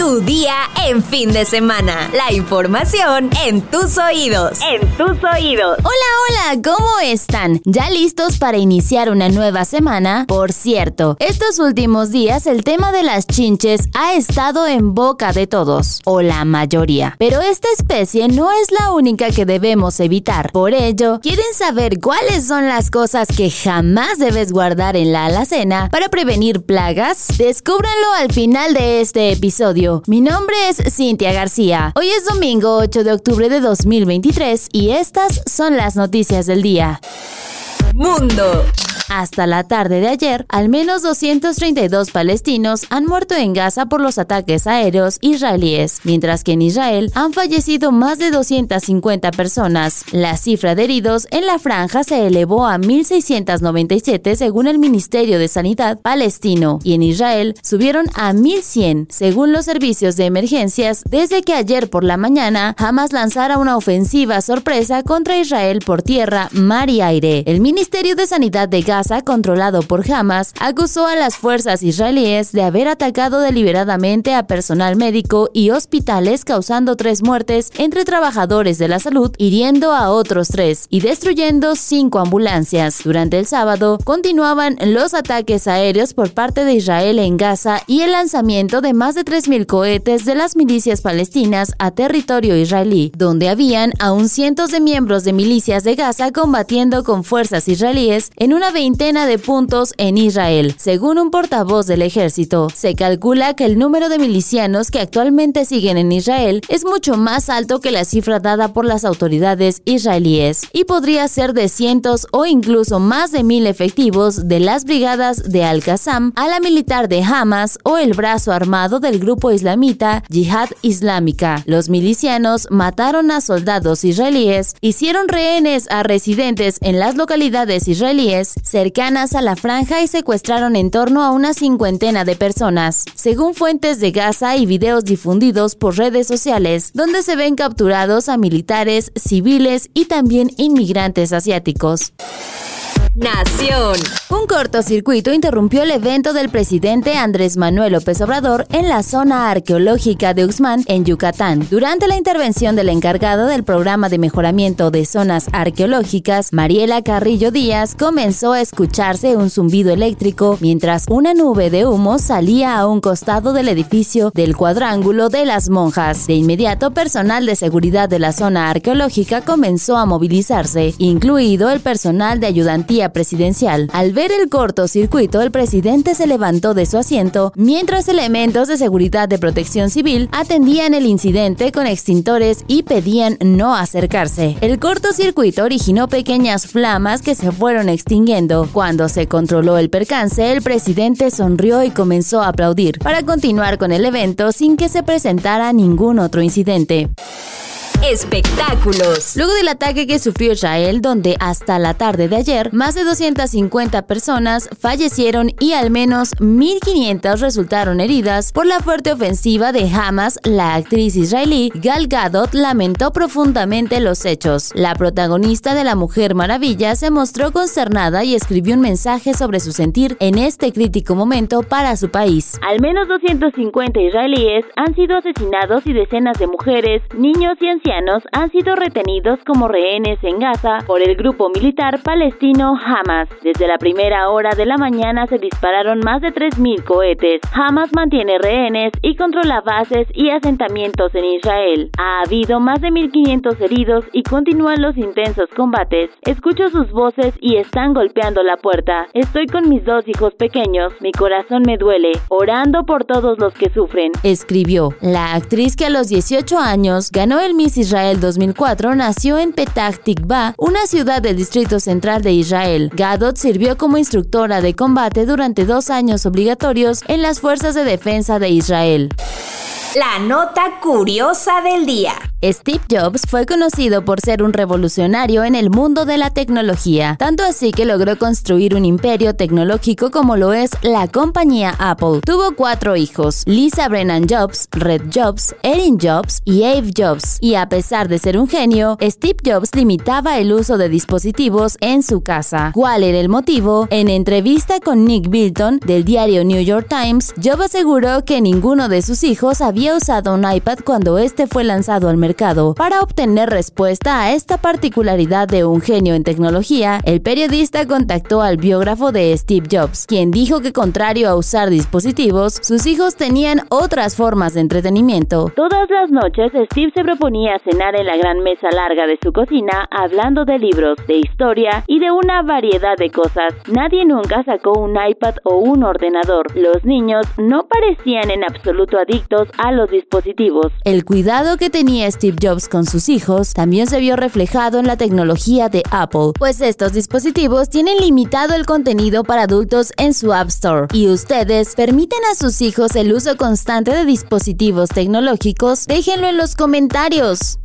Tu día en fin de semana. La información en tus oídos. En tus oídos. Hola, hola, ¿cómo están? ¿Ya listos para iniciar una nueva semana? Por cierto, estos últimos días el tema de las chinches ha estado en boca de todos, o la mayoría. Pero esta especie no es la única que debemos evitar. Por ello, ¿quieren saber cuáles son las cosas que jamás debes guardar en la alacena para prevenir plagas? Descúbranlo al final de este episodio mi nombre es Cintia García. Hoy es domingo 8 de octubre de 2023 y estas son las noticias del día. Mundo. Hasta la tarde de ayer, al menos 232 palestinos han muerto en Gaza por los ataques aéreos israelíes, mientras que en Israel han fallecido más de 250 personas. La cifra de heridos en la franja se elevó a 1.697 según el Ministerio de Sanidad palestino y en Israel subieron a 1.100 según los servicios de emergencias desde que ayer por la mañana Hamas lanzara una ofensiva sorpresa contra Israel por tierra, mar y aire. El Ministerio de Sanidad de Gaza controlado por Hamas, acusó a las fuerzas israelíes de haber atacado deliberadamente a personal médico y hospitales causando tres muertes entre trabajadores de la salud, hiriendo a otros tres y destruyendo cinco ambulancias. Durante el sábado, continuaban los ataques aéreos por parte de Israel en Gaza y el lanzamiento de más de 3.000 cohetes de las milicias palestinas a territorio israelí, donde habían aún cientos de miembros de milicias de Gaza combatiendo con fuerzas israelíes en una veintena de puntos en Israel. Según un portavoz del ejército, se calcula que el número de milicianos que actualmente siguen en Israel es mucho más alto que la cifra dada por las autoridades israelíes y podría ser de cientos o incluso más de mil efectivos de las brigadas de Al-Qassam, a la militar de Hamas o el brazo armado del grupo islamita Jihad Islámica. Los milicianos mataron a soldados israelíes, hicieron rehenes a residentes en las localidades israelíes, cercanas a la franja y secuestraron en torno a una cincuentena de personas, según fuentes de Gaza y videos difundidos por redes sociales, donde se ven capturados a militares, civiles y también inmigrantes asiáticos. Nación. Un cortocircuito interrumpió el evento del presidente Andrés Manuel López Obrador en la zona arqueológica de Uxmal, en Yucatán. Durante la intervención del encargado del programa de mejoramiento de zonas arqueológicas, Mariela Carrillo Díaz, comenzó a escucharse un zumbido eléctrico mientras una nube de humo salía a un costado del edificio del cuadrángulo de las monjas. De inmediato, personal de seguridad de la zona arqueológica comenzó a movilizarse, incluido el personal de ayudantía presidencial. Al ver el cortocircuito, el presidente se levantó de su asiento mientras elementos de seguridad de protección civil atendían el incidente con extintores y pedían no acercarse. El cortocircuito originó pequeñas flamas que se fueron extinguiendo. Cuando se controló el percance, el presidente sonrió y comenzó a aplaudir para continuar con el evento sin que se presentara ningún otro incidente espectáculos. Luego del ataque que sufrió Israel, donde hasta la tarde de ayer más de 250 personas fallecieron y al menos 1.500 resultaron heridas por la fuerte ofensiva de Hamas, la actriz israelí Gal Gadot lamentó profundamente los hechos. La protagonista de La Mujer Maravilla se mostró consternada y escribió un mensaje sobre su sentir en este crítico momento para su país. Al menos 250 israelíes han sido asesinados y decenas de mujeres, niños y ancianos han sido retenidos como rehenes en Gaza por el grupo militar palestino Hamas. Desde la primera hora de la mañana se dispararon más de 3.000 cohetes. Hamas mantiene rehenes y controla bases y asentamientos en Israel. Ha habido más de 1.500 heridos y continúan los intensos combates. Escucho sus voces y están golpeando la puerta. Estoy con mis dos hijos pequeños. Mi corazón me duele, orando por todos los que sufren. Escribió la actriz que a los 18 años ganó el Miss Israel 2004 nació en Petah Tikva, una ciudad del distrito central de Israel. Gadot sirvió como instructora de combate durante dos años obligatorios en las fuerzas de defensa de Israel. La nota curiosa del día. Steve Jobs fue conocido por ser un revolucionario en el mundo de la tecnología, tanto así que logró construir un imperio tecnológico como lo es la compañía Apple. Tuvo cuatro hijos, Lisa Brennan Jobs, Red Jobs, Erin Jobs y Abe Jobs, y a pesar de ser un genio, Steve Jobs limitaba el uso de dispositivos en su casa. ¿Cuál era el motivo? En entrevista con Nick Bilton del diario New York Times, Jobs aseguró que ninguno de sus hijos había usado un iPad cuando este fue lanzado al mercado. Para obtener respuesta a esta particularidad de un genio en tecnología, el periodista contactó al biógrafo de Steve Jobs, quien dijo que contrario a usar dispositivos, sus hijos tenían otras formas de entretenimiento. Todas las noches, Steve se proponía cenar en la gran mesa larga de su cocina hablando de libros, de historia y de una variedad de cosas. Nadie nunca sacó un iPad o un ordenador. Los niños no parecían en absoluto adictos a los dispositivos. El cuidado que tenía Steve Jobs con sus hijos también se vio reflejado en la tecnología de Apple, pues estos dispositivos tienen limitado el contenido para adultos en su App Store. Y ustedes permiten a sus hijos el uso constante de dispositivos tecnológicos, déjenlo en los comentarios.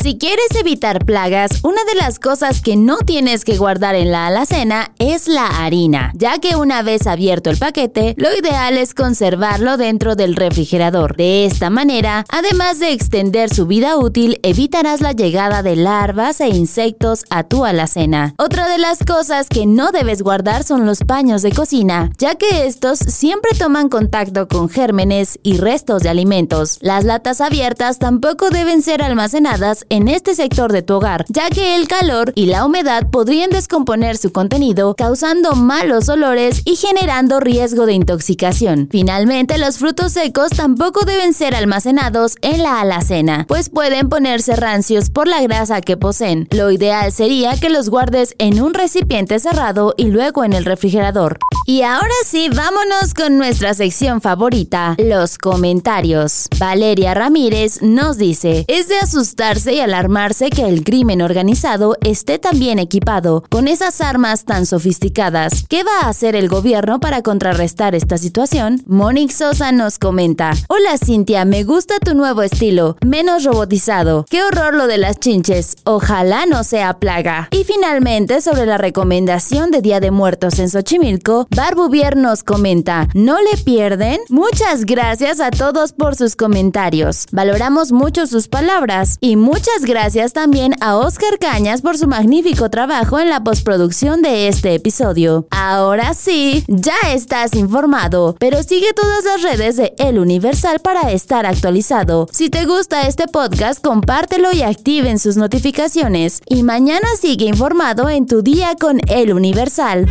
Si quieres evitar plagas, una de las cosas que no tienes que guardar en la alacena es la harina, ya que una vez abierto el paquete, lo ideal es conservarlo dentro del refrigerador. De esta manera, además de extender su vida útil, evitarás la llegada de larvas e insectos a tu alacena. Otra de las cosas que no debes guardar son los paños de cocina, ya que estos siempre toman contacto con gérmenes y restos de alimentos. Las latas abiertas tampoco deben ser almacenadas en este sector de tu hogar, ya que el calor y la humedad podrían descomponer su contenido, causando malos olores y generando riesgo de intoxicación. Finalmente, los frutos secos tampoco deben ser almacenados en la alacena, pues pueden ponerse rancios por la grasa que poseen. Lo ideal sería que los guardes en un recipiente cerrado y luego en el refrigerador. Y ahora sí, vámonos con nuestra sección favorita, los comentarios. Valeria Ramírez nos dice, es de asustarse alarmarse que el crimen organizado esté tan bien equipado con esas armas tan sofisticadas. ¿Qué va a hacer el gobierno para contrarrestar esta situación? Monique Sosa nos comenta, hola Cintia, me gusta tu nuevo estilo, menos robotizado. Qué horror lo de las chinches, ojalá no sea plaga. Y finalmente, sobre la recomendación de Día de Muertos en Xochimilco, Barbuvier nos comenta, ¿no le pierden? Muchas gracias a todos por sus comentarios. Valoramos mucho sus palabras y muchas gracias también a Oscar Cañas por su magnífico trabajo en la postproducción de este episodio. Ahora sí, ya estás informado, pero sigue todas las redes de El Universal para estar actualizado. Si te gusta este podcast, compártelo y activen sus notificaciones. Y mañana sigue informado en tu día con El Universal.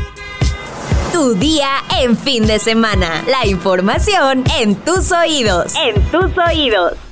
Tu día en fin de semana. La información en tus oídos. En tus oídos.